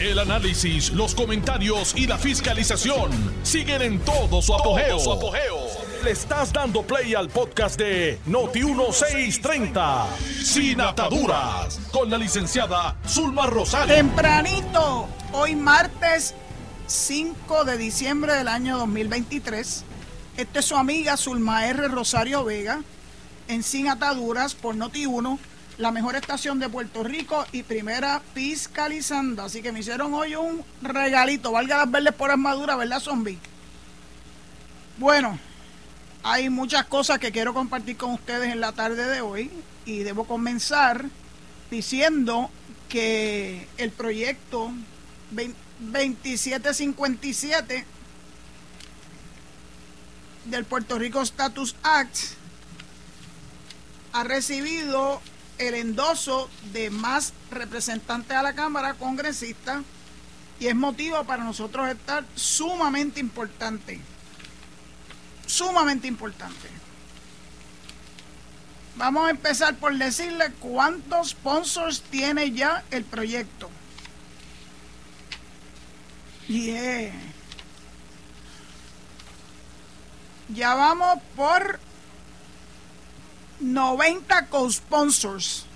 El análisis, los comentarios y la fiscalización siguen en todo su apogeo. Le estás dando play al podcast de Noti1630, Sin Ataduras, con la licenciada Zulma Rosario. Tempranito, hoy martes 5 de diciembre del año 2023. Esta es su amiga Zulma R. Rosario Vega, en Sin Ataduras por Noti1 la mejor estación de Puerto Rico y primera fiscalizando. Así que me hicieron hoy un regalito. Valga las verdes por armadura, ¿verdad, zombie? Bueno, hay muchas cosas que quiero compartir con ustedes en la tarde de hoy y debo comenzar diciendo que el proyecto 2757 del Puerto Rico Status Act ha recibido el endoso de más representantes a la Cámara, congresistas, y es motivo para nosotros estar sumamente importante. Sumamente importante. Vamos a empezar por decirle cuántos sponsors tiene ya el proyecto. Yeah. Ya vamos por 90 co-sponsors,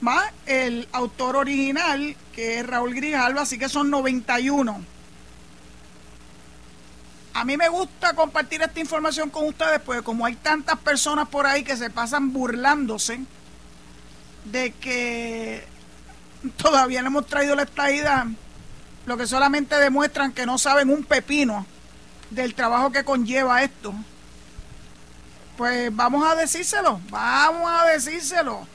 más el autor original, que es Raúl Grijalva, así que son 91. A mí me gusta compartir esta información con ustedes, porque como hay tantas personas por ahí que se pasan burlándose de que todavía no hemos traído la estadidad, lo que solamente demuestran que no saben un pepino del trabajo que conlleva esto pues vamos a decírselo, vamos a decírselo.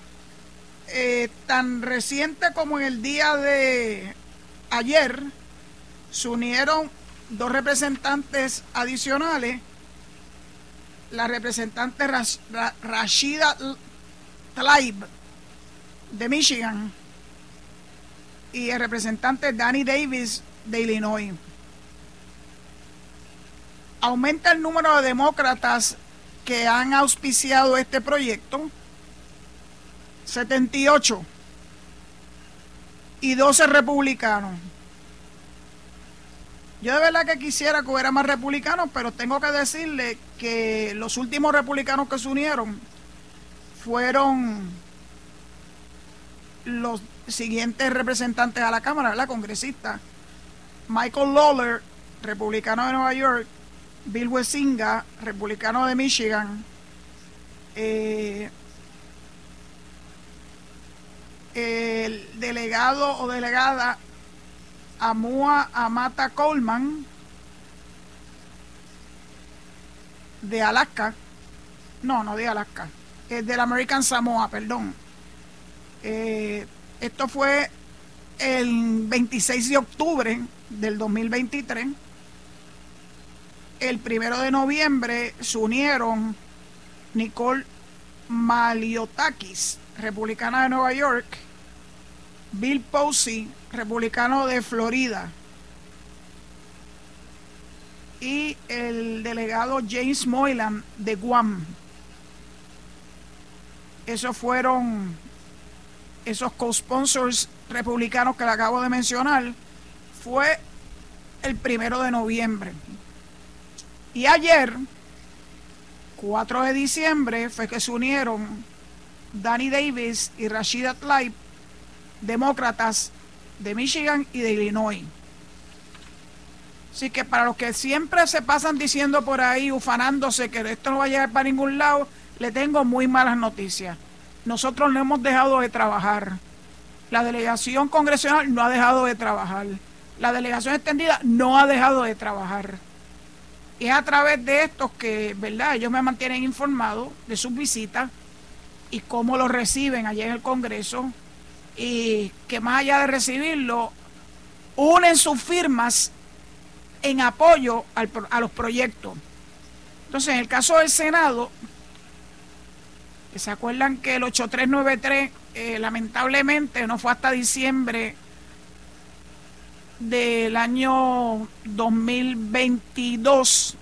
Eh, tan reciente como en el día de ayer, se unieron dos representantes adicionales, la representante Rashida Tlaib de Michigan y el representante Danny Davis de Illinois. Aumenta el número de demócratas que han auspiciado este proyecto, 78 y 12 republicanos. Yo de verdad que quisiera que hubiera más republicanos, pero tengo que decirle que los últimos republicanos que se unieron fueron los siguientes representantes a la Cámara, la congresista Michael Lawler, republicano de Nueva York, Bill Wesinga, republicano de Michigan, eh, el delegado o delegada Amua Amata Coleman de Alaska, no, no de Alaska, es del American Samoa, perdón. Eh, esto fue el 26 de octubre del 2023 el primero de noviembre se unieron Nicole Maliotakis, republicana de Nueva York, Bill Posey, republicano de Florida, y el delegado James Moylan de Guam. Esos fueron esos co-sponsors republicanos que le acabo de mencionar. Fue el primero de noviembre. Y ayer, 4 de diciembre, fue que se unieron Danny Davis y Rashida Tlaib, demócratas de Michigan y de Illinois. Así que para los que siempre se pasan diciendo por ahí, ufanándose que esto no va a llegar para ningún lado, le tengo muy malas noticias. Nosotros no hemos dejado de trabajar. La delegación congresional no ha dejado de trabajar. La delegación extendida no ha dejado de trabajar es a través de estos que, ¿verdad? Ellos me mantienen informado de sus visitas y cómo lo reciben allá en el Congreso y que más allá de recibirlo, unen sus firmas en apoyo a los proyectos. Entonces, en el caso del Senado, que se acuerdan que el 8393 eh, lamentablemente no fue hasta diciembre del año 2022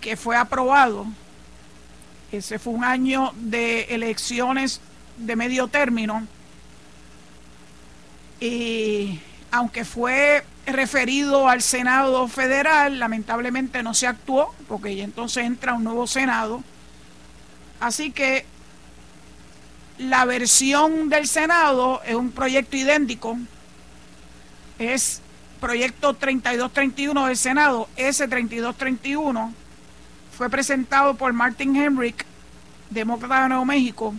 que fue aprobado. Ese fue un año de elecciones de medio término. Y aunque fue referido al Senado federal, lamentablemente no se actuó, porque ya entonces entra un nuevo Senado. Así que la versión del Senado es un proyecto idéntico, es proyecto 3231 del Senado, S3231, fue presentado por Martin Henrik, demócrata de Nuevo México,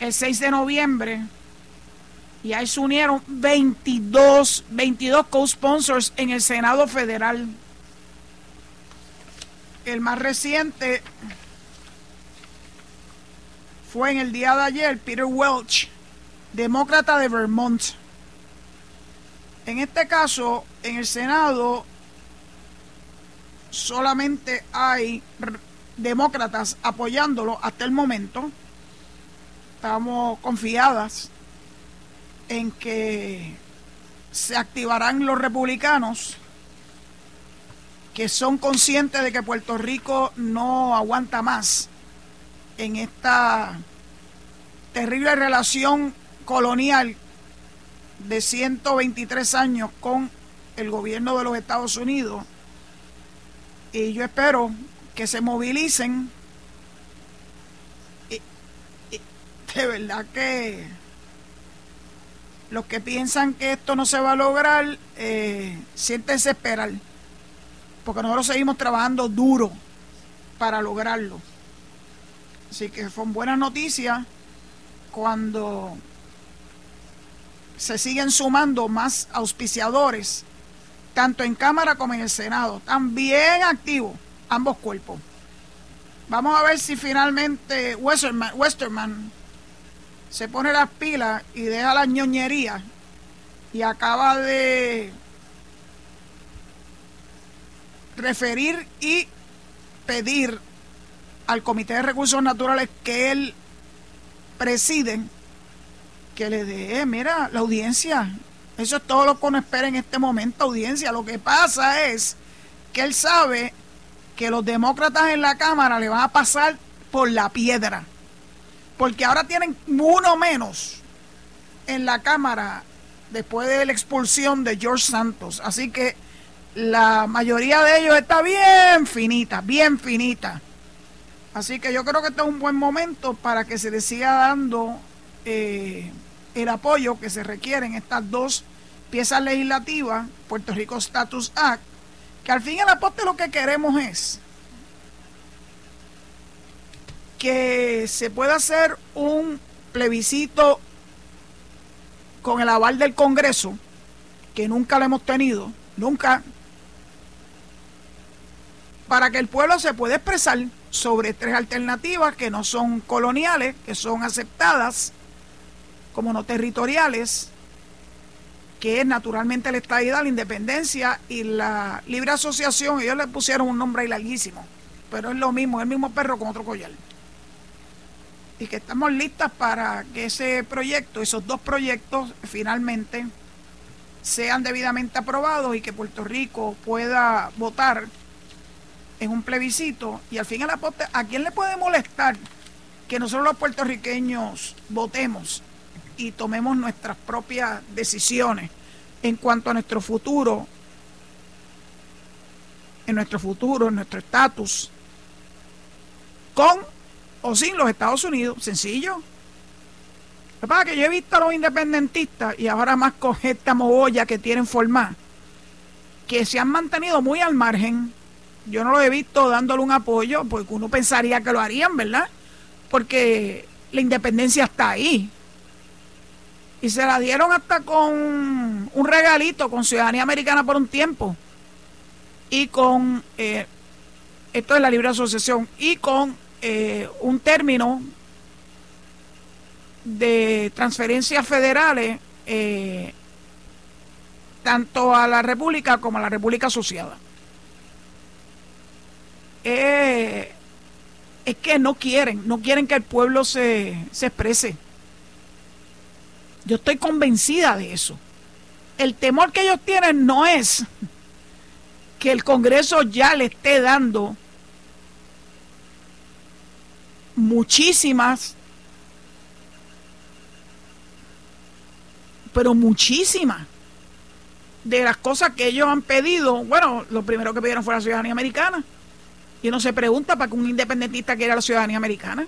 el 6 de noviembre y ahí se unieron 22, 22 co-sponsors en el Senado Federal. El más reciente fue en el día de ayer Peter Welch, demócrata de Vermont. En este caso, en el Senado solamente hay demócratas apoyándolo hasta el momento. Estamos confiadas en que se activarán los republicanos que son conscientes de que Puerto Rico no aguanta más en esta terrible relación colonial de 123 años con el gobierno de los Estados Unidos. Y yo espero que se movilicen. de verdad que los que piensan que esto no se va a lograr, eh, siéntense esperar, porque nosotros seguimos trabajando duro para lograrlo. Así que son buenas noticias cuando se siguen sumando más auspiciadores, tanto en Cámara como en el Senado. Están bien activos ambos cuerpos. Vamos a ver si finalmente Westerman, Westerman se pone las pilas y deja la ñoñería y acaba de referir y pedir al Comité de Recursos Naturales que él preside que le dé, mira, la audiencia. Eso es todo lo que uno espera en este momento, audiencia. Lo que pasa es que él sabe que los demócratas en la Cámara le van a pasar por la piedra porque ahora tienen uno menos en la Cámara después de la expulsión de George Santos. Así que la mayoría de ellos está bien finita, bien finita. Así que yo creo que este es un buen momento para que se le siga dando eh, el apoyo que se requiere en estas dos piezas legislativas, Puerto Rico Status Act, que al fin y al poste lo que queremos es que se pueda hacer un plebiscito con el aval del Congreso, que nunca lo hemos tenido, nunca, para que el pueblo se pueda expresar sobre tres alternativas que no son coloniales, que son aceptadas como no territoriales, que es naturalmente la estadidad, la independencia y la libre asociación. Ellos le pusieron un nombre ahí larguísimo, pero es lo mismo, es el mismo perro con otro collar. Y que estamos listas para que ese proyecto, esos dos proyectos, finalmente sean debidamente aprobados y que Puerto Rico pueda votar en un plebiscito. Y al fin y al poste, ¿a quién le puede molestar que nosotros los puertorriqueños votemos y tomemos nuestras propias decisiones en cuanto a nuestro futuro, en nuestro futuro, en nuestro estatus, con o sin los Estados Unidos. Sencillo. Lo que que yo he visto a los independentistas y ahora más con esta mogolla que tienen formar, que se han mantenido muy al margen. Yo no lo he visto dándole un apoyo, porque uno pensaría que lo harían, ¿verdad? Porque la independencia está ahí. Y se la dieron hasta con un regalito, con ciudadanía americana por un tiempo. Y con, eh, esto es la libre asociación, y con eh, un término de transferencias federales eh, tanto a la República como a la República Asociada. Es que no quieren, no quieren que el pueblo se, se exprese. Yo estoy convencida de eso. El temor que ellos tienen no es que el Congreso ya le esté dando muchísimas pero muchísimas de las cosas que ellos han pedido, bueno, lo primero que pidieron fue la ciudadanía americana. Y uno se pregunta para que un independentista quiera la ciudadanía americana.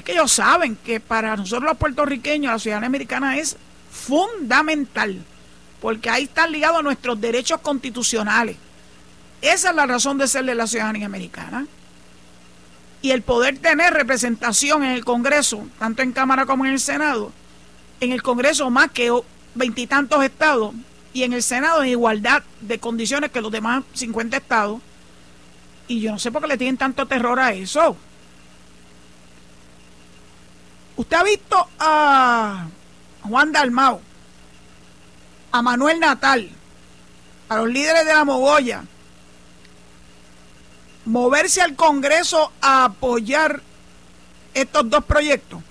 Es que ellos saben que para nosotros los puertorriqueños la ciudadanía americana es fundamental, porque ahí están ligados nuestros derechos constitucionales. Esa es la razón de ser de la ciudadanía americana. Y el poder tener representación en el Congreso, tanto en Cámara como en el Senado, en el Congreso más que veintitantos estados y en el Senado en igualdad de condiciones que los demás 50 estados. Y yo no sé por qué le tienen tanto terror a eso. Usted ha visto a Juan Dalmau, a Manuel Natal, a los líderes de la Mogoya, moverse al Congreso a apoyar estos dos proyectos.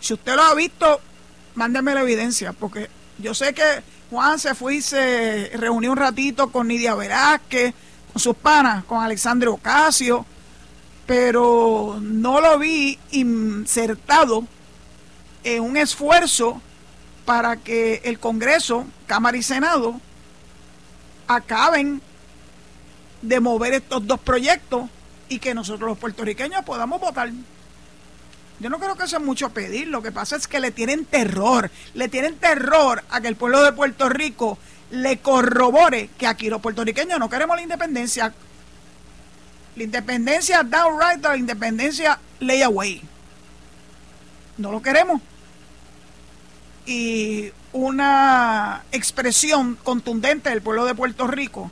Si usted lo ha visto, mándeme la evidencia, porque yo sé que Juan se fue y se reunió un ratito con Nidia Velázquez, con sus panas, con Alexandre Ocasio, pero no lo vi insertado en un esfuerzo para que el Congreso, Cámara y Senado, acaben de mover estos dos proyectos y que nosotros los puertorriqueños podamos votar. Yo no creo que sea mucho pedir, lo que pasa es que le tienen terror, le tienen terror a que el pueblo de Puerto Rico le corrobore que aquí los puertorriqueños no queremos la independencia. La independencia downright, la independencia layaway. No lo queremos. Y una expresión contundente del pueblo de Puerto Rico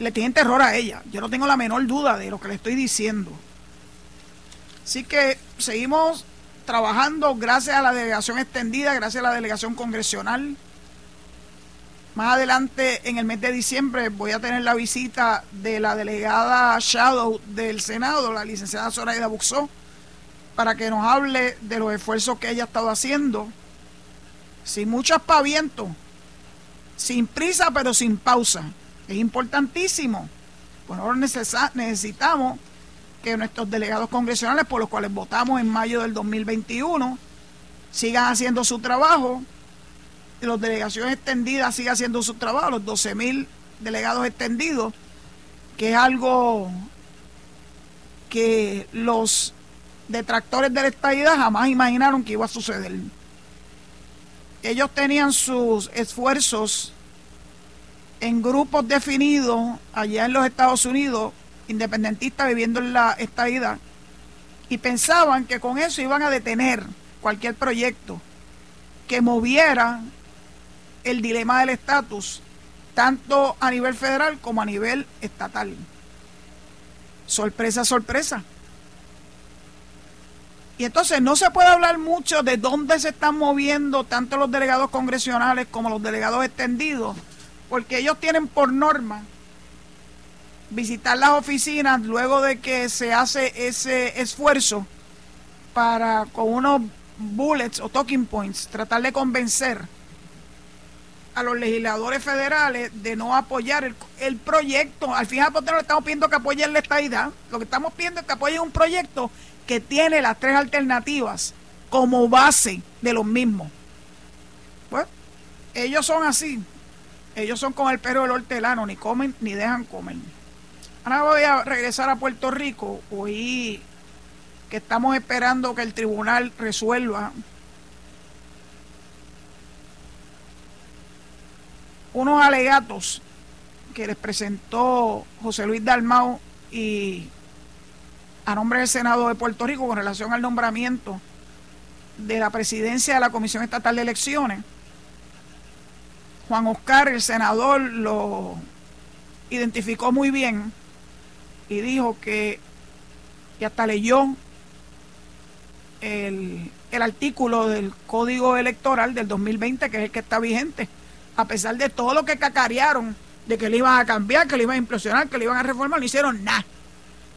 le tienen terror a ella. Yo no tengo la menor duda de lo que le estoy diciendo. Así que seguimos trabajando gracias a la delegación extendida, gracias a la delegación congresional. Más adelante, en el mes de diciembre, voy a tener la visita de la delegada Shadow del Senado, la licenciada Zoraida Buxó, para que nos hable de los esfuerzos que ella ha estado haciendo, sin mucho aspaviento, sin prisa, pero sin pausa. Es importantísimo. Bueno, ahora necesitamos que nuestros delegados congresionales, por los cuales votamos en mayo del 2021, sigan haciendo su trabajo, las delegaciones extendidas sigan haciendo su trabajo, los 12 mil delegados extendidos, que es algo que los detractores de la estadidad jamás imaginaron que iba a suceder. Ellos tenían sus esfuerzos en grupos definidos allá en los Estados Unidos independentistas viviendo en la estadidad y pensaban que con eso iban a detener cualquier proyecto que moviera el dilema del estatus, tanto a nivel federal como a nivel estatal. Sorpresa, sorpresa. Y entonces no se puede hablar mucho de dónde se están moviendo tanto los delegados congresionales como los delegados extendidos, porque ellos tienen por norma visitar las oficinas luego de que se hace ese esfuerzo para con unos bullets o talking points tratar de convencer a los legisladores federales de no apoyar el, proyecto. Al final no estamos pidiendo que apoyen la estadidad. Lo que estamos pidiendo es que apoyen un proyecto que tiene las tres alternativas como base de los mismos. Pues, ellos son así. Ellos son con el perro del hortelano, ni comen ni dejan comer. Ahora voy a regresar a Puerto Rico. Oí que estamos esperando que el tribunal resuelva unos alegatos que les presentó José Luis Dalmau y a nombre del Senado de Puerto Rico con relación al nombramiento de la presidencia de la Comisión Estatal de Elecciones. Juan Oscar, el senador, lo identificó muy bien y dijo que, y hasta leyó el, el artículo del Código Electoral del 2020, que es el que está vigente, a pesar de todo lo que cacarearon, de que le iban a cambiar, que le iban a implosionar, que le iban a reformar, no hicieron nada.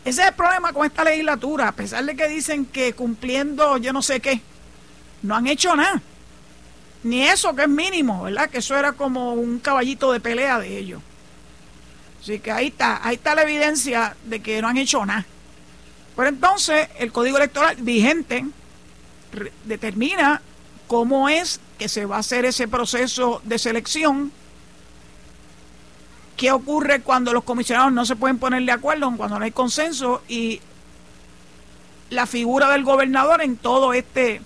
Ese es el problema con esta legislatura, a pesar de que dicen que cumpliendo yo no sé qué, no han hecho nada. Ni eso que es mínimo, ¿verdad? Que eso era como un caballito de pelea de ellos. Así que ahí está, ahí está la evidencia de que no han hecho nada. Pero entonces el código electoral vigente determina cómo es que se va a hacer ese proceso de selección, qué ocurre cuando los comisionados no se pueden poner de acuerdo, cuando no hay consenso y la figura del gobernador en todo este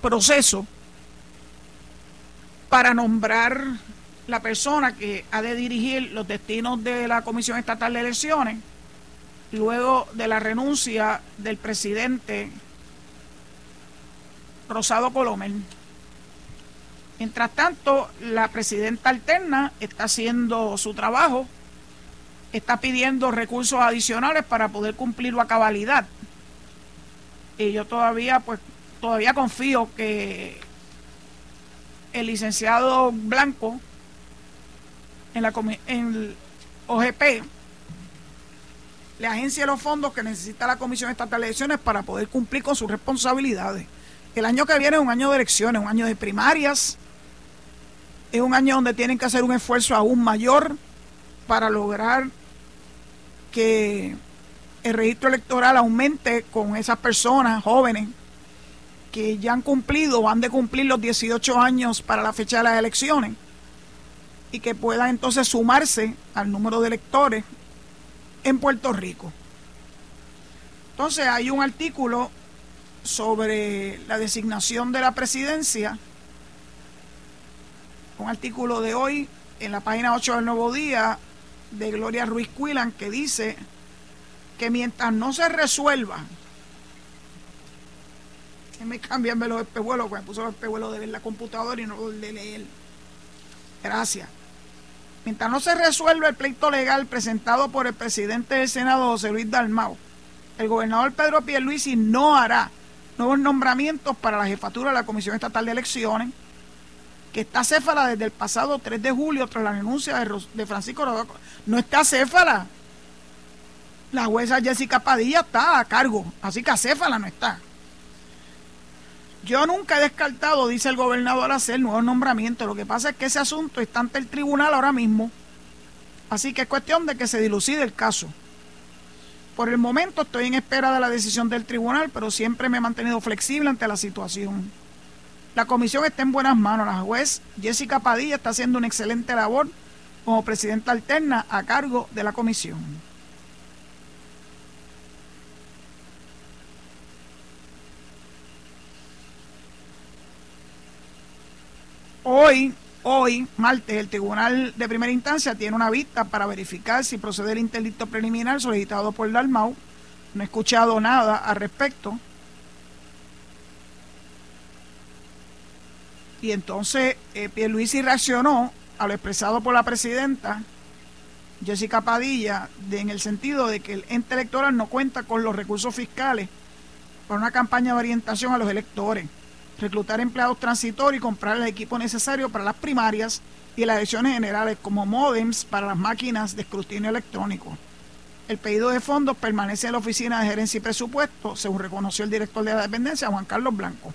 proceso para nombrar la persona que ha de dirigir los destinos de la Comisión Estatal de Elecciones, luego de la renuncia del presidente Rosado Colomen. Mientras tanto, la presidenta alterna está haciendo su trabajo, está pidiendo recursos adicionales para poder cumplirlo a cabalidad. Y yo todavía, pues, todavía confío que el licenciado Blanco en, la, en el OGP le agencia los fondos que necesita la Comisión Estatal de Elecciones para poder cumplir con sus responsabilidades. El año que viene es un año de elecciones, un año de primarias, es un año donde tienen que hacer un esfuerzo aún mayor para lograr que el registro electoral aumente con esas personas jóvenes que ya han cumplido o han de cumplir los 18 años para la fecha de las elecciones y que puedan entonces sumarse al número de electores en Puerto Rico. Entonces hay un artículo sobre la designación de la presidencia, un artículo de hoy en la página 8 del Nuevo Día de Gloria Ruiz Cuilan que dice que mientras no se resuelva, me cambian los espejuelos, me puso los espejuelos de ver la computadora y no de leer. Gracias. Mientras no se resuelva el pleito legal presentado por el presidente del Senado, José Luis Dalmau, el gobernador Pedro Pierluisi no hará nuevos nombramientos para la jefatura de la Comisión Estatal de Elecciones, que está céfala desde el pasado 3 de julio tras la renuncia de, Francisco Rodolfo. No está céfala. La jueza Jessica Padilla está a cargo, así que acéfala no está. Yo nunca he descartado, dice el gobernador, hacer nuevos nombramientos. Lo que pasa es que ese asunto está ante el tribunal ahora mismo. Así que es cuestión de que se dilucide el caso. Por el momento estoy en espera de la decisión del tribunal, pero siempre me he mantenido flexible ante la situación. La comisión está en buenas manos. La juez Jessica Padilla está haciendo una excelente labor como presidenta alterna a cargo de la comisión. Hoy Hoy, martes, el Tribunal de Primera Instancia tiene una vista para verificar si procede el interdicto preliminar solicitado por Dalmau. No he escuchado nada al respecto. Y entonces eh, Pierluisi reaccionó a lo expresado por la presidenta Jessica Padilla en el sentido de que el ente electoral no cuenta con los recursos fiscales para una campaña de orientación a los electores reclutar empleados transitorios y comprar el equipo necesario para las primarias y las elecciones generales, como modems para las máquinas de escrutinio electrónico. El pedido de fondos permanece en la Oficina de Gerencia y Presupuesto, según reconoció el director de la dependencia, Juan Carlos Blanco.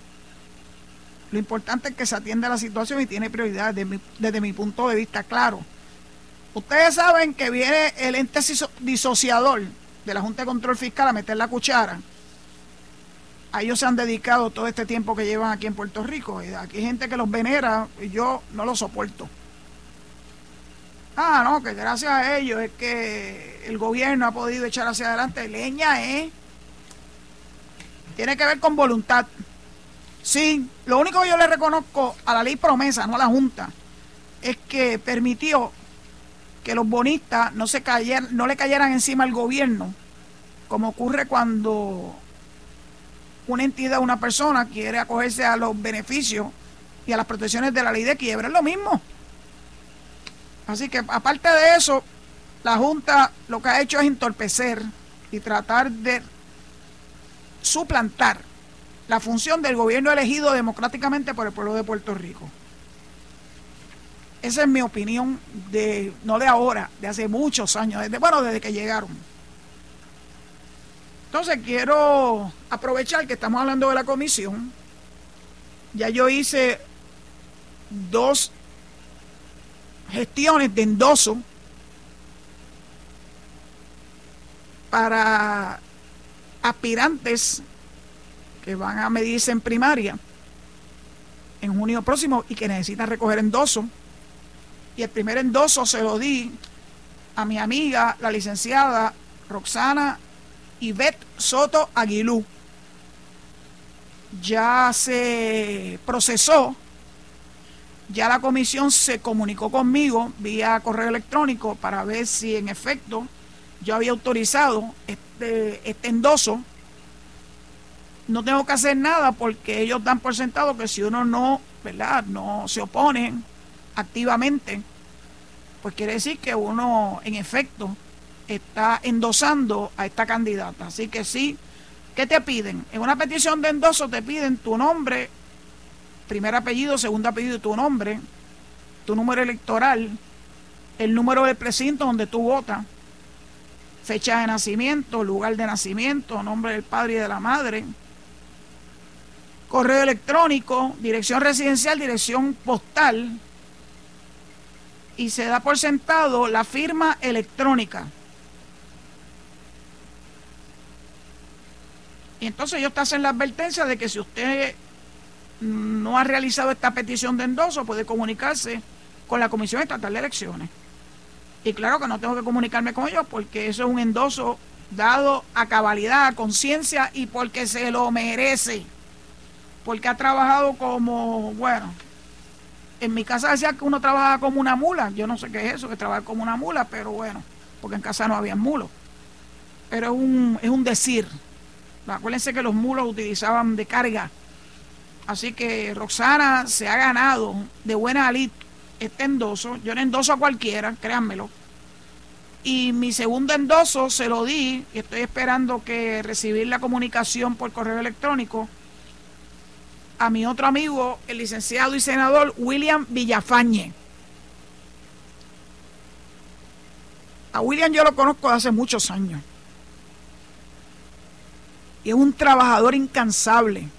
Lo importante es que se atienda la situación y tiene prioridad desde desde mi punto de vista claro. Ustedes saben que viene el ente disociador de la Junta de Control Fiscal a meter la cuchara a ellos se han dedicado todo este tiempo que llevan aquí en Puerto Rico. Aquí hay gente que los venera y yo no los soporto. Ah, no, que gracias a ellos es que el gobierno ha podido echar hacia adelante. Leña, ¿eh? Tiene que ver con voluntad. Sí, lo único que yo le reconozco a la ley promesa, no a la Junta, es que permitió que los bonistas no, se cayeran, no le cayeran encima al gobierno, como ocurre cuando una entidad, una persona quiere acogerse a los beneficios y a las protecciones de la ley de quiebra, es lo mismo. Así que aparte de eso, la Junta lo que ha hecho es entorpecer y tratar de suplantar la función del gobierno elegido democráticamente por el pueblo de Puerto Rico. Esa es mi opinión de, no de ahora, de hace muchos años, desde, bueno, desde que llegaron. Entonces quiero aprovechar que estamos hablando de la comisión. Ya yo hice dos gestiones de endoso para aspirantes que van a medirse en primaria en junio próximo y que necesitan recoger endoso. Y el primer endoso se lo di a mi amiga, la licenciada Roxana Ivette Soto Aguilú. Ya se procesó, ya la comisión se comunicó conmigo vía correo electrónico para ver si en efecto yo había autorizado este, este endoso. No tengo que hacer nada porque ellos dan por sentado que si uno no, ¿verdad? No se opone activamente, pues quiere decir que uno en efecto está endosando a esta candidata. Así que sí, ¿qué te piden? En una petición de endoso te piden tu nombre, primer apellido, segundo apellido, tu nombre, tu número electoral, el número del precinto donde tú votas, fecha de nacimiento, lugar de nacimiento, nombre del padre y de la madre, correo electrónico, dirección residencial, dirección postal, y se da por sentado la firma electrónica. Y entonces ellos te hacen la advertencia de que si usted no ha realizado esta petición de endoso, puede comunicarse con la Comisión Estatal de Elecciones. Y claro que no tengo que comunicarme con ellos porque eso es un endoso dado a cabalidad, a conciencia y porque se lo merece. Porque ha trabajado como, bueno, en mi casa decía que uno trabaja como una mula. Yo no sé qué es eso, que trabaja como una mula, pero bueno, porque en casa no había mulos. Pero es un, es un decir. Acuérdense que los mulos utilizaban de carga. Así que Roxana se ha ganado de buena alita este endoso. Yo le endoso a cualquiera, créanmelo. Y mi segundo endoso se lo di y estoy esperando que recibir la comunicación por correo electrónico a mi otro amigo, el licenciado y senador William Villafañe. A William yo lo conozco hace muchos años. Y es un trabajador incansable.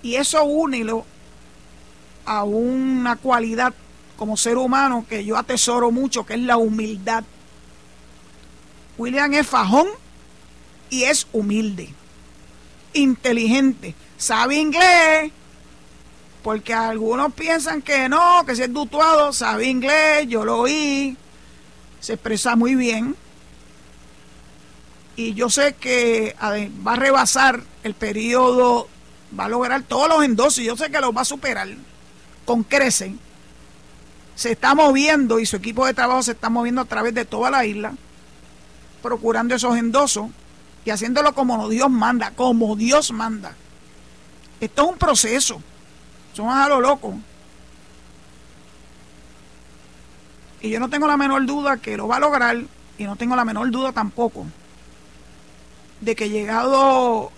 Y eso únilo a una cualidad como ser humano que yo atesoro mucho, que es la humildad. William es fajón y es humilde, inteligente sabe inglés, porque algunos piensan que no, que si es dutuado, sabe inglés, yo lo oí, se expresa muy bien. Y yo sé que va a rebasar el periodo, va a lograr todos los endosos, yo sé que los va a superar con crecen. Se está moviendo y su equipo de trabajo se está moviendo a través de toda la isla, procurando esos endosos y haciéndolo como Dios manda, como Dios manda. Esto es un proceso. Son a lo loco. Y yo no tengo la menor duda que lo va a lograr y no tengo la menor duda tampoco de que llegado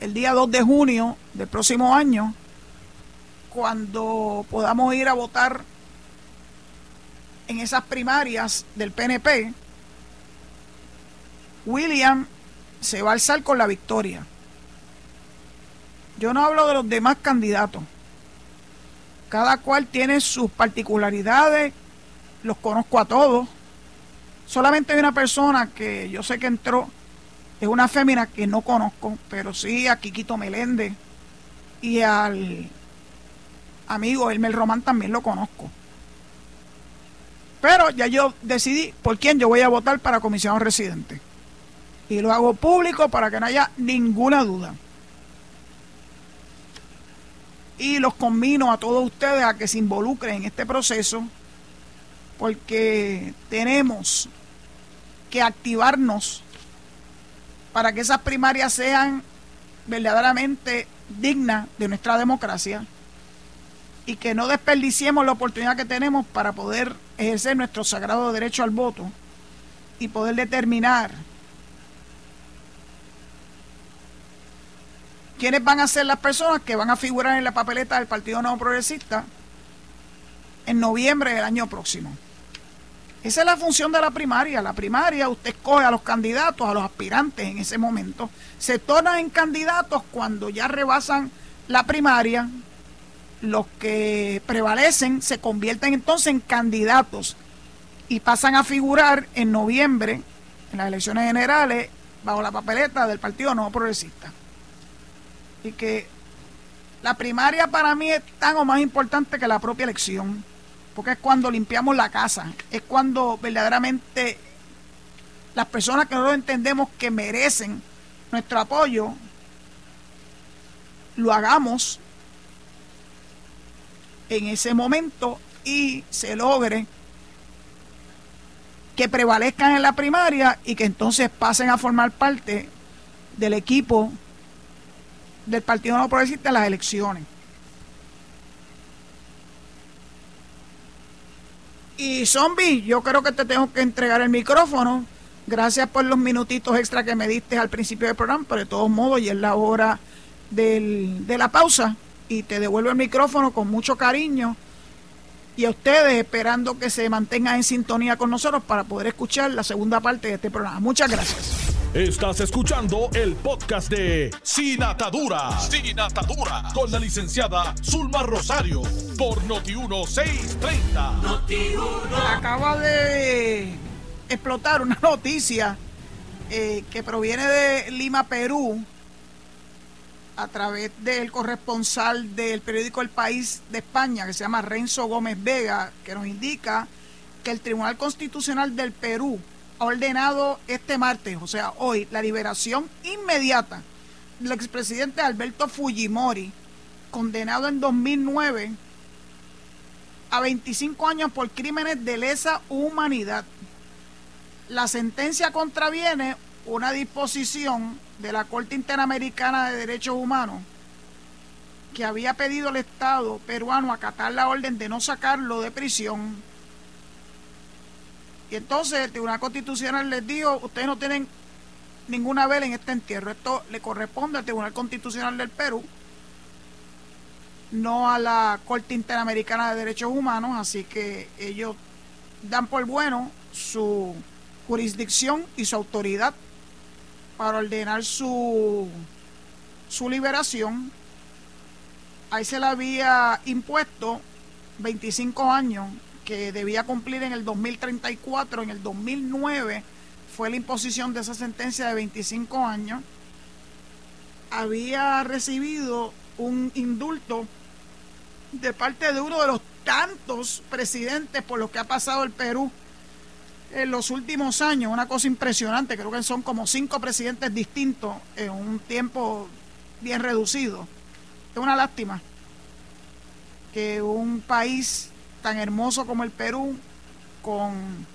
el día 2 de junio del próximo año, cuando podamos ir a votar en esas primarias del PNP, William se va a alzar con la victoria. Yo no hablo de los demás candidatos. Cada cual tiene sus particularidades, los conozco a todos. Solamente hay una persona que yo sé que entró, es una fémina que no conozco, pero sí a Quiquito Meléndez y al amigo Elmer Román también lo conozco. Pero ya yo decidí por quién yo voy a votar para comisión residente. Y lo hago público para que no haya ninguna duda y los convino a todos ustedes a que se involucren en este proceso porque tenemos que activarnos para que esas primarias sean verdaderamente dignas de nuestra democracia y que no desperdiciemos la oportunidad que tenemos para poder ejercer nuestro sagrado derecho al voto y poder determinar quiénes van a ser las personas que van a figurar en la papeleta del Partido Nuevo Progresista en noviembre del año próximo. Esa es la función de la primaria. La primaria, usted escoge a los candidatos, a los aspirantes en ese momento. Se tornan en candidatos cuando ya rebasan la primaria. Los que prevalecen se convierten entonces en candidatos y pasan a figurar en noviembre en las elecciones generales bajo la papeleta del Partido Nuevo Progresista. y que la primaria para mí es tan o más importante que la propia elección, porque es cuando limpiamos la casa, es cuando verdaderamente las personas que nosotros entendemos que merecen nuestro apoyo, lo hagamos en ese momento y se logre que prevalezcan en la primaria y que entonces pasen a formar parte del equipo del Partido No Progresista en las elecciones. Y zombie, yo creo que te tengo que entregar el micrófono. Gracias por los minutitos extra que me diste al principio del programa, pero de todos modos ya es la hora del, de la pausa y te devuelvo el micrófono con mucho cariño y a ustedes esperando que se mantengan en sintonía con nosotros para poder escuchar la segunda parte de este programa. Muchas gracias. Estás escuchando el podcast de Sin Atadura. Sin Atadura. Con la licenciada Zulma Rosario. Por Noti1630. Acaba de explotar una noticia eh, que proviene de Lima, Perú a través del corresponsal del periódico El País de España, que se llama Renzo Gómez Vega, que nos indica que el Tribunal Constitucional del Perú ha ordenado este martes, o sea, hoy, la liberación inmediata del expresidente Alberto Fujimori, condenado en 2009 a 25 años por crímenes de lesa humanidad. La sentencia contraviene una disposición de la Corte Interamericana de Derechos Humanos que había pedido al Estado peruano acatar la orden de no sacarlo de prisión. Y entonces el Tribunal Constitucional les dijo, ustedes no tienen ninguna vela en este entierro, esto le corresponde al Tribunal Constitucional del Perú, no a la Corte Interamericana de Derechos Humanos, así que ellos dan por bueno su jurisdicción y su autoridad para ordenar su, su liberación. Ahí se le había impuesto 25 años que debía cumplir en el 2034. En el 2009 fue la imposición de esa sentencia de 25 años. Había recibido un indulto de parte de uno de los tantos presidentes por los que ha pasado el Perú en los últimos años, una cosa impresionante, creo que son como cinco presidentes distintos en un tiempo bien reducido. Es una lástima que un país tan hermoso como el Perú, con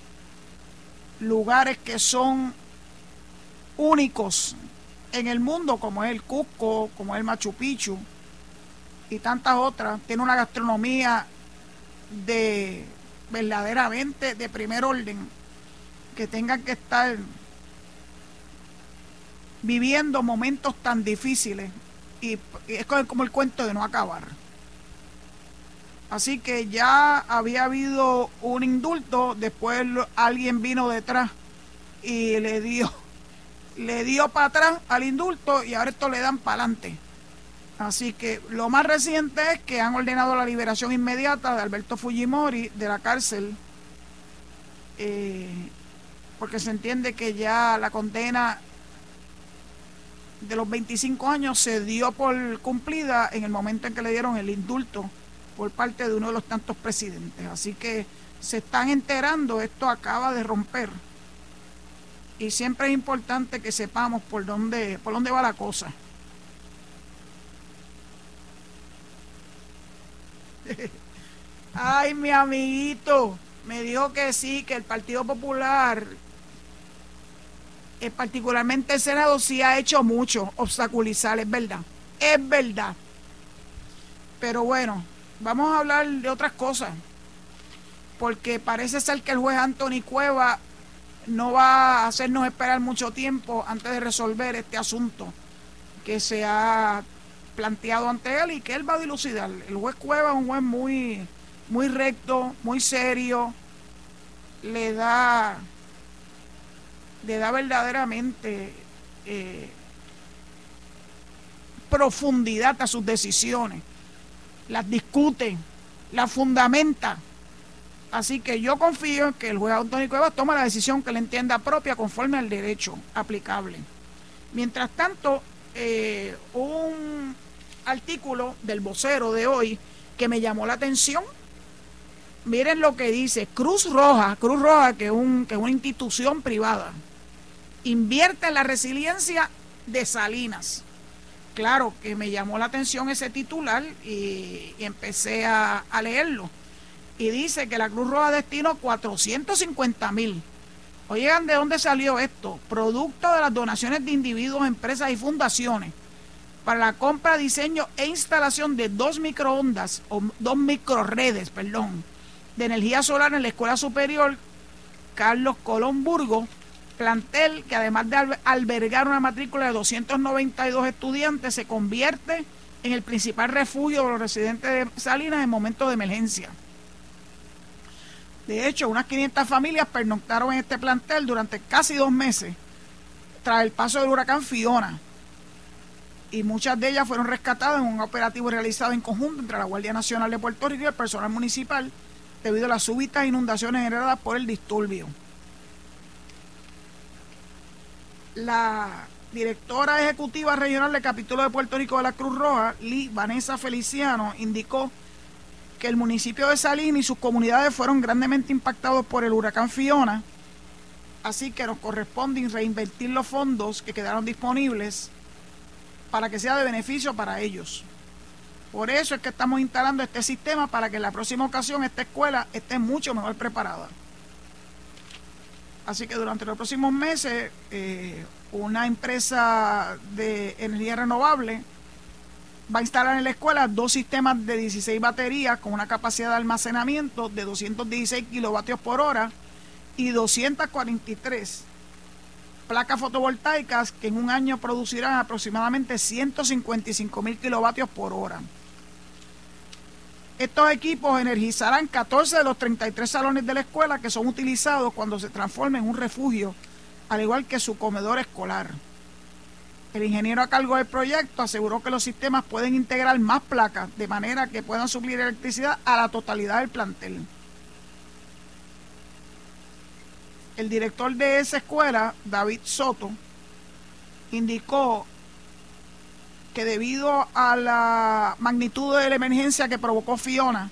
lugares que son únicos en el mundo, como es el Cusco, como es el Machu Picchu y tantas otras, tiene una gastronomía de verdaderamente de primer orden que tengan que estar viviendo momentos tan difíciles y es como el cuento de no acabar. Así que ya había habido un indulto, después alguien vino detrás y le dio le dio para atrás al indulto y ahora esto le dan para adelante. Así que lo más reciente es que han ordenado la liberación inmediata de Alberto Fujimori de la cárcel eh, porque se entiende que ya la condena de los 25 años se dio por cumplida en el momento en que le dieron el indulto por parte de uno de los tantos presidentes. Así que se están enterando, esto acaba de romper. Y siempre es importante que sepamos por dónde, por dónde va la cosa. Ay, mi amiguito, me dijo que sí, que el Partido Popular eh, particularmente el Senado sí ha hecho mucho obstaculizar, es verdad, es verdad. Pero bueno, vamos a hablar de otras cosas, porque parece ser que el juez Anthony Cueva no va a hacernos esperar mucho tiempo antes de resolver este asunto que se ha planteado ante él y que él va a dilucidar. El juez Cueva es un juez muy, muy recto, muy serio, le da le da verdaderamente eh, profundidad a sus decisiones, las discute, las fundamenta. Así que yo confío en que el juez Antonio Cuevas tome la decisión que le entienda propia conforme al derecho aplicable. Mientras tanto, eh, un artículo del vocero de hoy que me llamó la atención. Miren lo que dice Cruz Roja, Cruz Roja, que que es una institución privada, invierte en la resiliencia de Salinas. Claro que me llamó la atención ese titular y, empecé a, leerlo. Y dice que la Cruz Roja destinó 450 mil. Oigan, ¿de dónde salió esto? Producto de las donaciones de individuos, empresas y fundaciones para la compra, diseño e instalación de dos microondas, o dos microredes, perdón, de energía solar en la Escuela Superior Carlos Colón Burgo, plantel que además de albergar una matrícula de 292 estudiantes, se convierte en el principal refugio de los residentes de Salinas en momentos de emergencia. De hecho, unas 500 familias pernoctaron en este plantel durante casi dos meses tras el paso del huracán Fiona y muchas de ellas fueron rescatadas en un operativo realizado en conjunto entre la Guardia Nacional de Puerto Rico y el personal municipal debido a las súbitas inundaciones generadas por el disturbio. La directora ejecutiva regional del capítulo de Puerto Rico de la Cruz Roja, Lee Vanessa Feliciano, indicó que el municipio de Salín y sus comunidades fueron grandemente impactados por el huracán Fiona, así que nos corresponde reinvertir los fondos que quedaron disponibles para que sea de beneficio para ellos. Por eso es que estamos instalando este sistema para que en la próxima ocasión esta escuela esté mucho mejor preparada. Así que durante los próximos meses, eh, una empresa de energía renovable va a instalar en la escuela dos sistemas de 16 baterías con una capacidad de almacenamiento de 216 kilovatios por hora y 243 placas fotovoltaicas que en un año producirán aproximadamente 155 mil kilovatios por hora. Estos equipos energizarán 14 de los 33 salones de la escuela que son utilizados cuando se transformen en un refugio, al igual que su comedor escolar. El ingeniero a cargo del proyecto aseguró que los sistemas pueden integrar más placas de manera que puedan suplir electricidad a la totalidad del plantel. el director de esa escuela, David Soto, indicó que debido a la magnitud de la emergencia que provocó Fiona,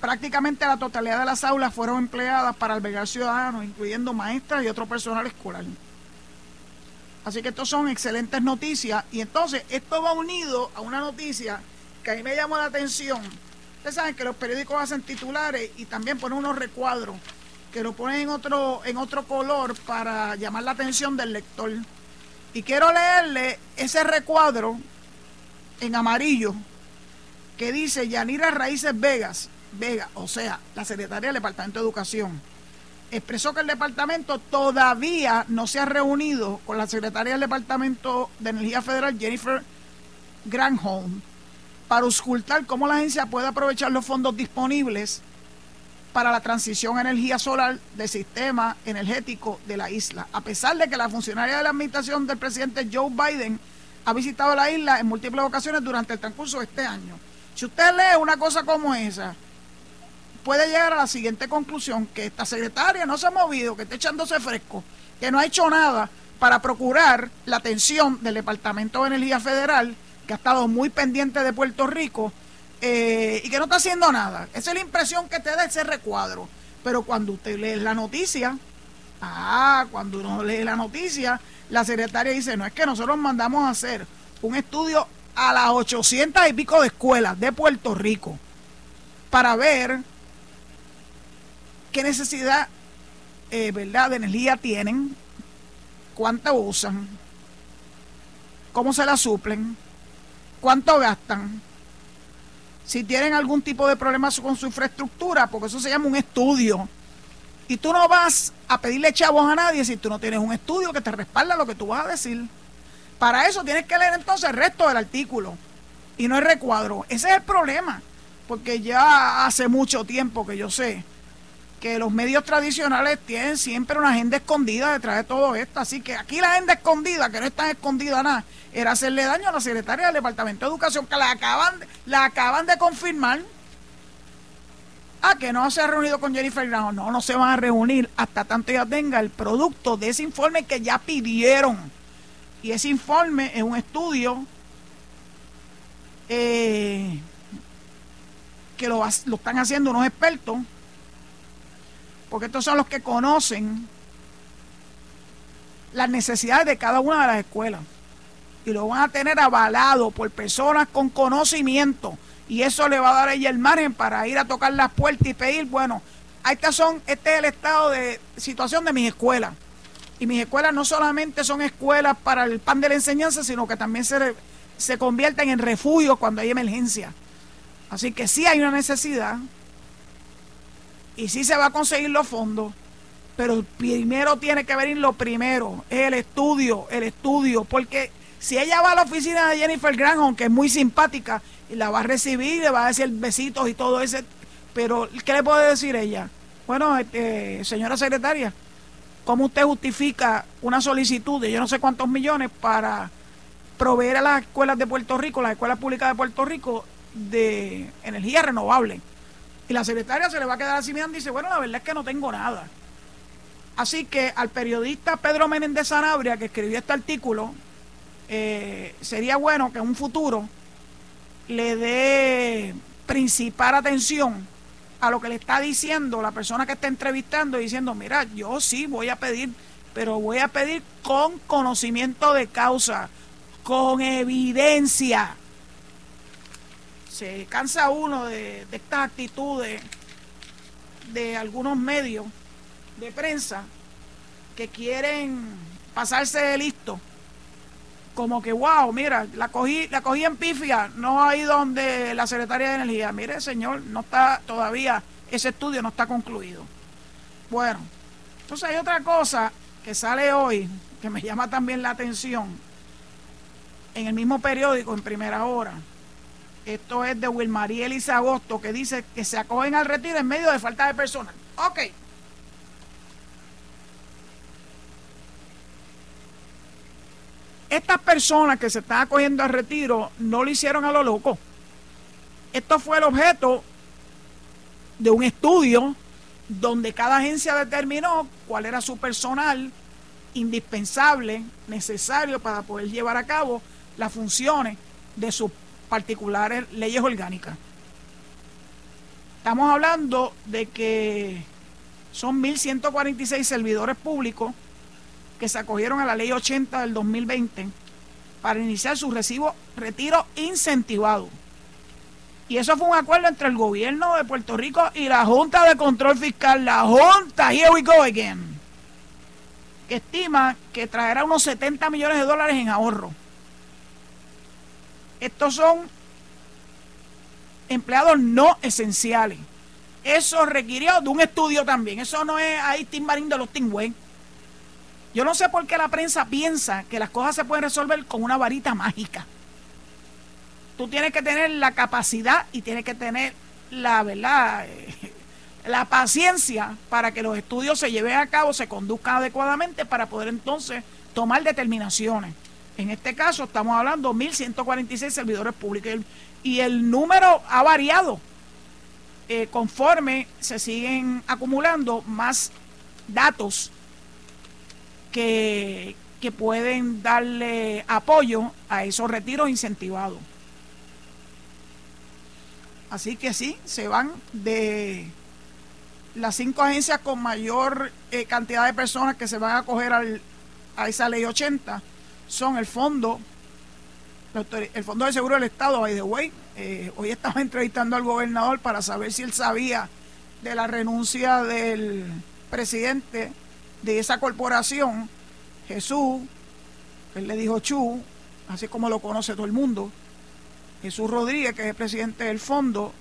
prácticamente la totalidad de las aulas fueron empleadas para albergar ciudadanos, incluyendo maestras y otro personal escolar. Así que estos son excelentes noticias. Y entonces esto va unido a una noticia que a mí me llamó la atención. Ustedes saben que los periódicos hacen titulares y también ponen unos recuadros que lo ponen en otro, en otro color para llamar la atención del lector. Y quiero leerle ese recuadro en amarillo que dice Yanira Raíces Vegas, Vega, o sea, la secretaria del Departamento de Educación, expresó que el departamento todavía no se ha reunido con la secretaria del Departamento de Energía Federal, Jennifer Granholm, para auscultar cómo la agencia puede aprovechar los fondos disponibles para la transición a energía solar del sistema energético de la isla. A pesar de que la funcionaria de la administración del presidente Joe Biden ha visitado la isla en múltiples ocasiones durante el transcurso de este año. Si usted lee una cosa como esa, puede llegar a la siguiente conclusión, que esta secretaria no se ha movido, que está echándose fresco, que no ha hecho nada para procurar la atención del Departamento de Energía Federal, que ha estado muy pendiente de Puerto Rico, eh, y que no está haciendo nada. Esa es la impresión que te da ese recuadro. Pero cuando usted lee la noticia, ah, cuando uno lee la noticia, la secretaria dice, no es que nosotros mandamos a hacer un estudio a las 800 y pico de escuelas de Puerto Rico para ver qué necesidad eh, ¿verdad? de energía tienen, cuánto usan, cómo se la suplen, cuánto gastan si tienen algún tipo de problema con su infraestructura, porque eso se llama un estudio. Y tú no vas a pedirle chavos a nadie si tú no tienes un estudio que te respalda lo que tú vas a decir. Para eso tienes que leer entonces el resto del artículo y no el recuadro. Ese es el problema, porque ya hace mucho tiempo que yo sé que los medios tradicionales tienen siempre una agenda escondida detrás de todo esto. Así que aquí la agenda escondida, que no está escondida nada, era hacerle daño a la secretaria del Departamento de Educación, que la acaban, la acaban de confirmar. Ah, que no se ha reunido con Jennifer. No, no se van a reunir hasta tanto ya tenga el producto de ese informe que ya pidieron. Y ese informe es un estudio eh, que lo, lo están haciendo unos expertos, porque estos son los que conocen las necesidades de cada una de las escuelas. Y lo van a tener avalado por personas con conocimiento. Y eso le va a dar a ella el margen para ir a tocar las puertas y pedir, bueno, estas son, este es el estado de situación de mis escuelas. Y mis escuelas no solamente son escuelas para el pan de la enseñanza, sino que también se, se convierten en refugios cuando hay emergencia. Así que sí hay una necesidad y sí se va a conseguir los fondos, pero primero tiene que venir lo primero, es el estudio, el estudio, porque si ella va a la oficina de Jennifer Granholm, que es muy simpática, y la va a recibir, le va a decir besitos y todo ese, pero ¿qué le puede decir ella? Bueno, este, señora secretaria, ¿cómo usted justifica una solicitud de yo no sé cuántos millones para proveer a las escuelas de Puerto Rico, las escuelas públicas de Puerto Rico, de energía renovable? Y la secretaria se le va a quedar así mirando y dice, bueno, la verdad es que no tengo nada. Así que al periodista Pedro Menéndez Sanabria, que escribió este artículo, eh, sería bueno que en un futuro le dé principal atención a lo que le está diciendo la persona que está entrevistando, diciendo, mira, yo sí voy a pedir, pero voy a pedir con conocimiento de causa, con evidencia. Se cansa uno de, de estas actitudes de algunos medios de prensa que quieren pasarse de listo como que, wow, mira, la cogí, la cogí en pifia, no ahí donde la secretaria de Energía. Mire, señor, no está todavía, ese estudio no está concluido. Bueno, entonces hay otra cosa que sale hoy, que me llama también la atención, en el mismo periódico, en primera hora. Esto es de Wilmaría Elisa Agosto, que dice que se acogen al retiro en medio de falta de personal. Ok, Estas personas que se están acogiendo al retiro no lo hicieron a lo loco. Esto fue el objeto de un estudio donde cada agencia determinó cuál era su personal indispensable, necesario para poder llevar a cabo las funciones de sus particulares leyes orgánicas. Estamos hablando de que son 1.146 servidores públicos que se acogieron a la ley 80 del 2020 para iniciar su recibo retiro incentivado. Y eso fue un acuerdo entre el gobierno de Puerto Rico y la Junta de Control Fiscal, la Junta, here we go again, que estima que traerá unos 70 millones de dólares en ahorro. Estos son empleados no esenciales. Eso requirió de un estudio también. Eso no es ahí Tim Marín de los Tim yo no sé por qué la prensa piensa que las cosas se pueden resolver con una varita mágica. Tú tienes que tener la capacidad y tienes que tener la verdad, la paciencia para que los estudios se lleven a cabo, se conduzcan adecuadamente para poder entonces tomar determinaciones. En este caso estamos hablando de 1.146 servidores públicos y el número ha variado eh, conforme se siguen acumulando más datos que, pueden darle apoyo a esos retiros incentivados. Así que sí, se van de las cinco agencias con mayor eh, cantidad de personas que se van a acoger al, a esa ley 80 son el fondo, el Fondo de Seguro del Estado, by the way. Eh, hoy estaba entrevistando al gobernador para saber si él sabía de la renuncia del presidente de esa corporación, Jesús, él le dijo Chu, así como lo conoce todo el mundo, Jesús Rodríguez, que es el presidente del fondo,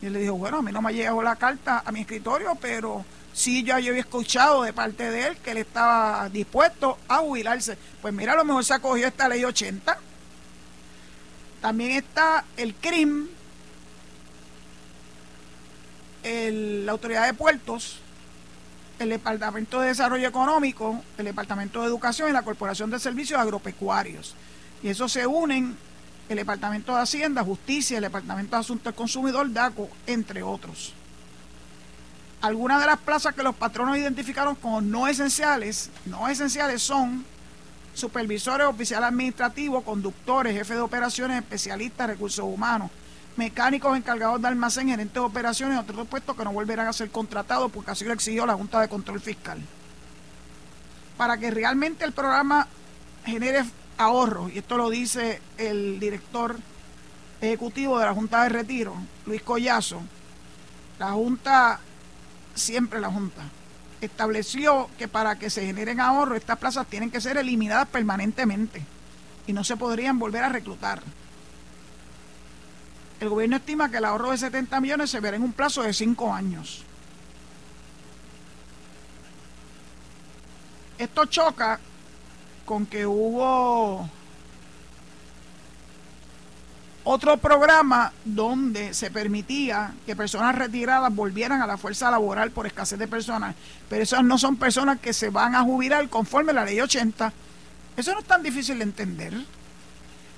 y él le dijo, bueno, a mí no me ha llegado la carta a mi escritorio, pero sí ya yo había escuchado de parte de él que él estaba dispuesto a jubilarse. Pues mira, a lo mejor se acogió esta ley 80. También está el CRIM, la autoridad de puertos, el Departamento de Desarrollo Económico, el Departamento de Educación y la Corporación de Servicios Agropecuarios. Y eso se unen el Departamento de Hacienda, Justicia, el Departamento de Asuntos del Consumidor, DACO, entre otros. Algunas de las plazas que los patronos identificaron como no esenciales, no esenciales son supervisores, oficiales administrativos, conductores, jefes de operaciones, especialistas, recursos humanos, mecánicos encargados de almacén, gerentes de operaciones otros puestos que no volverán a ser contratados porque así lo exigió la Junta de Control Fiscal. Para que realmente el programa genere ahorros, y esto lo dice el director ejecutivo de la Junta de Retiro, Luis Collazo, la Junta, siempre la Junta, estableció que para que se generen ahorros, estas plazas tienen que ser eliminadas permanentemente y no se podrían volver a reclutar. El gobierno estima que el ahorro de 70 millones se verá en un plazo de 5 años. Esto choca con que hubo otro programa donde se permitía que personas retiradas volvieran a la fuerza laboral por escasez de personas, pero esas no son personas que se van a jubilar conforme la ley 80. Eso no es tan difícil de entender.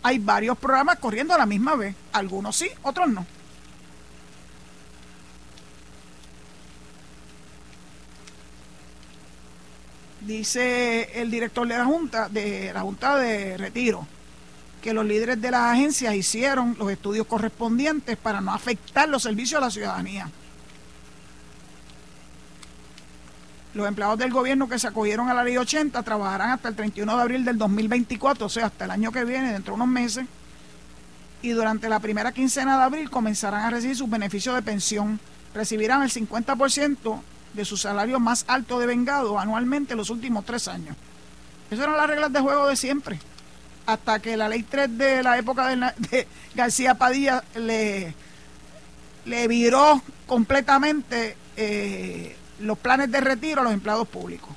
Hay varios programas corriendo a la misma vez, algunos sí, otros no. Dice el director de la Junta, de la Junta de Retiro que los líderes de las agencias hicieron los estudios correspondientes para no afectar los servicios a la ciudadanía. Los empleados del gobierno que se acogieron a la ley 80 trabajarán hasta el 31 de abril del 2024, o sea, hasta el año que viene, dentro de unos meses, y durante la primera quincena de abril comenzarán a recibir sus beneficios de pensión. Recibirán el 50% de su salario más alto de vengado anualmente los últimos tres años. Esas eran las reglas de juego de siempre hasta que la ley 3 de la época de, García Padilla le, le viró completamente eh, los planes de retiro a los empleados públicos.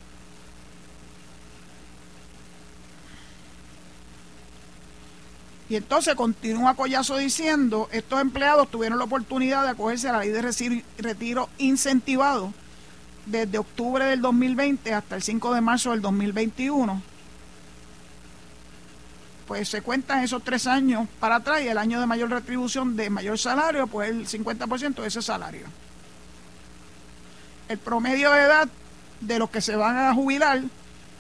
Y entonces continúa Collazo diciendo, estos empleados tuvieron la oportunidad de acogerse a la ley de retiro incentivado desde octubre del 2020 hasta el 5 de marzo del 2021 pues se cuentan esos tres años para atrás y el año de mayor retribución de mayor salario, pues el 50% de ese salario. El promedio de edad de los que se van a jubilar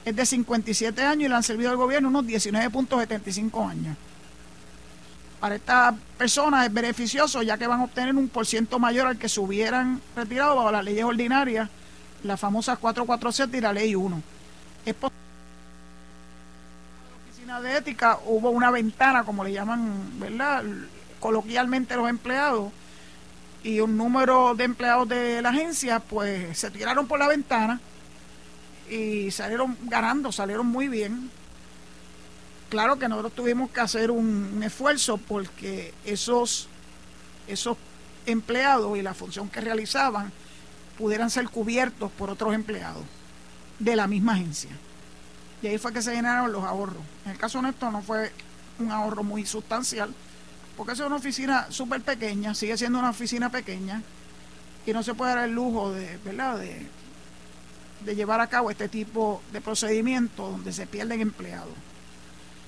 es de 57 años y le han servido al gobierno unos 19.75 años. Para estas personas es beneficioso ya que van a obtener un por ciento mayor al que se hubieran retirado bajo las leyes ordinarias, las famosas 447 y la ley 1. Es de ética hubo una ventana, como le llaman, ¿verdad? Coloquialmente los empleados, y un número de empleados de la agencia, pues se tiraron por la ventana y salieron ganando, salieron muy bien. Claro que nosotros tuvimos que hacer un, esfuerzo porque esos, esos empleados y la función que realizaban pudieran ser cubiertos por otros empleados de la misma agencia. Y ahí fue que se generaron los ahorros. En el caso nuestro no fue un ahorro muy sustancial, porque es una oficina súper pequeña, sigue siendo una oficina pequeña, y no se puede dar el lujo de, ¿verdad? De, llevar a cabo este tipo de procedimientos donde se pierden empleados.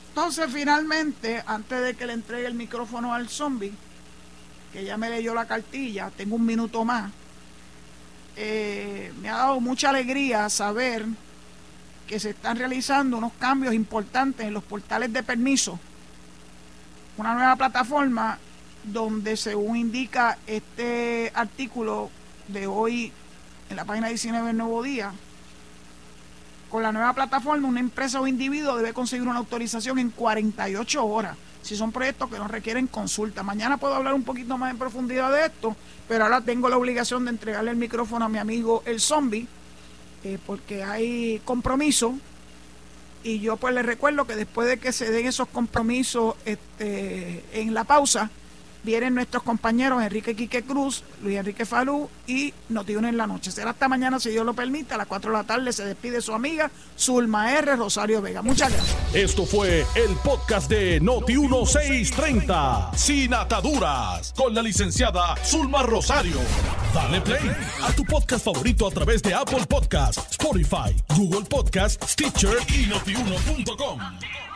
Entonces, finalmente, antes de que le entregue el micrófono al zombie, que ya me leyó la cartilla, tengo un minuto más, eh, me ha dado mucha alegría saber que se están realizando unos cambios importantes en los portales de permiso. Una nueva plataforma donde según indica este artículo de hoy en la página 19 del Nuevo Día, con la nueva plataforma una empresa o individuo debe conseguir una autorización en 48 horas si son proyectos que no requieren consulta. Mañana puedo hablar un poquito más en profundidad de esto, pero ahora tengo la obligación de entregarle el micrófono a mi amigo el zombie eh, porque hay compromiso y yo pues les recuerdo que después de que se den esos compromisos este, en la pausa, vienen nuestros compañeros Enrique Quique Cruz, Luis Enrique Falú y Notiuno en la noche. Será hasta mañana, si Dios lo permite, a las 4 de la tarde se despide su amiga Zulma R. Rosario Vega. Muchas gracias. Esto fue el podcast de Noti 1630, sin ataduras, con la licenciada Zulma Rosario. Dale play a tu podcast favorito a través de Apple Podcasts, Spotify, Google Podcasts, Stitcher y notiuno.com.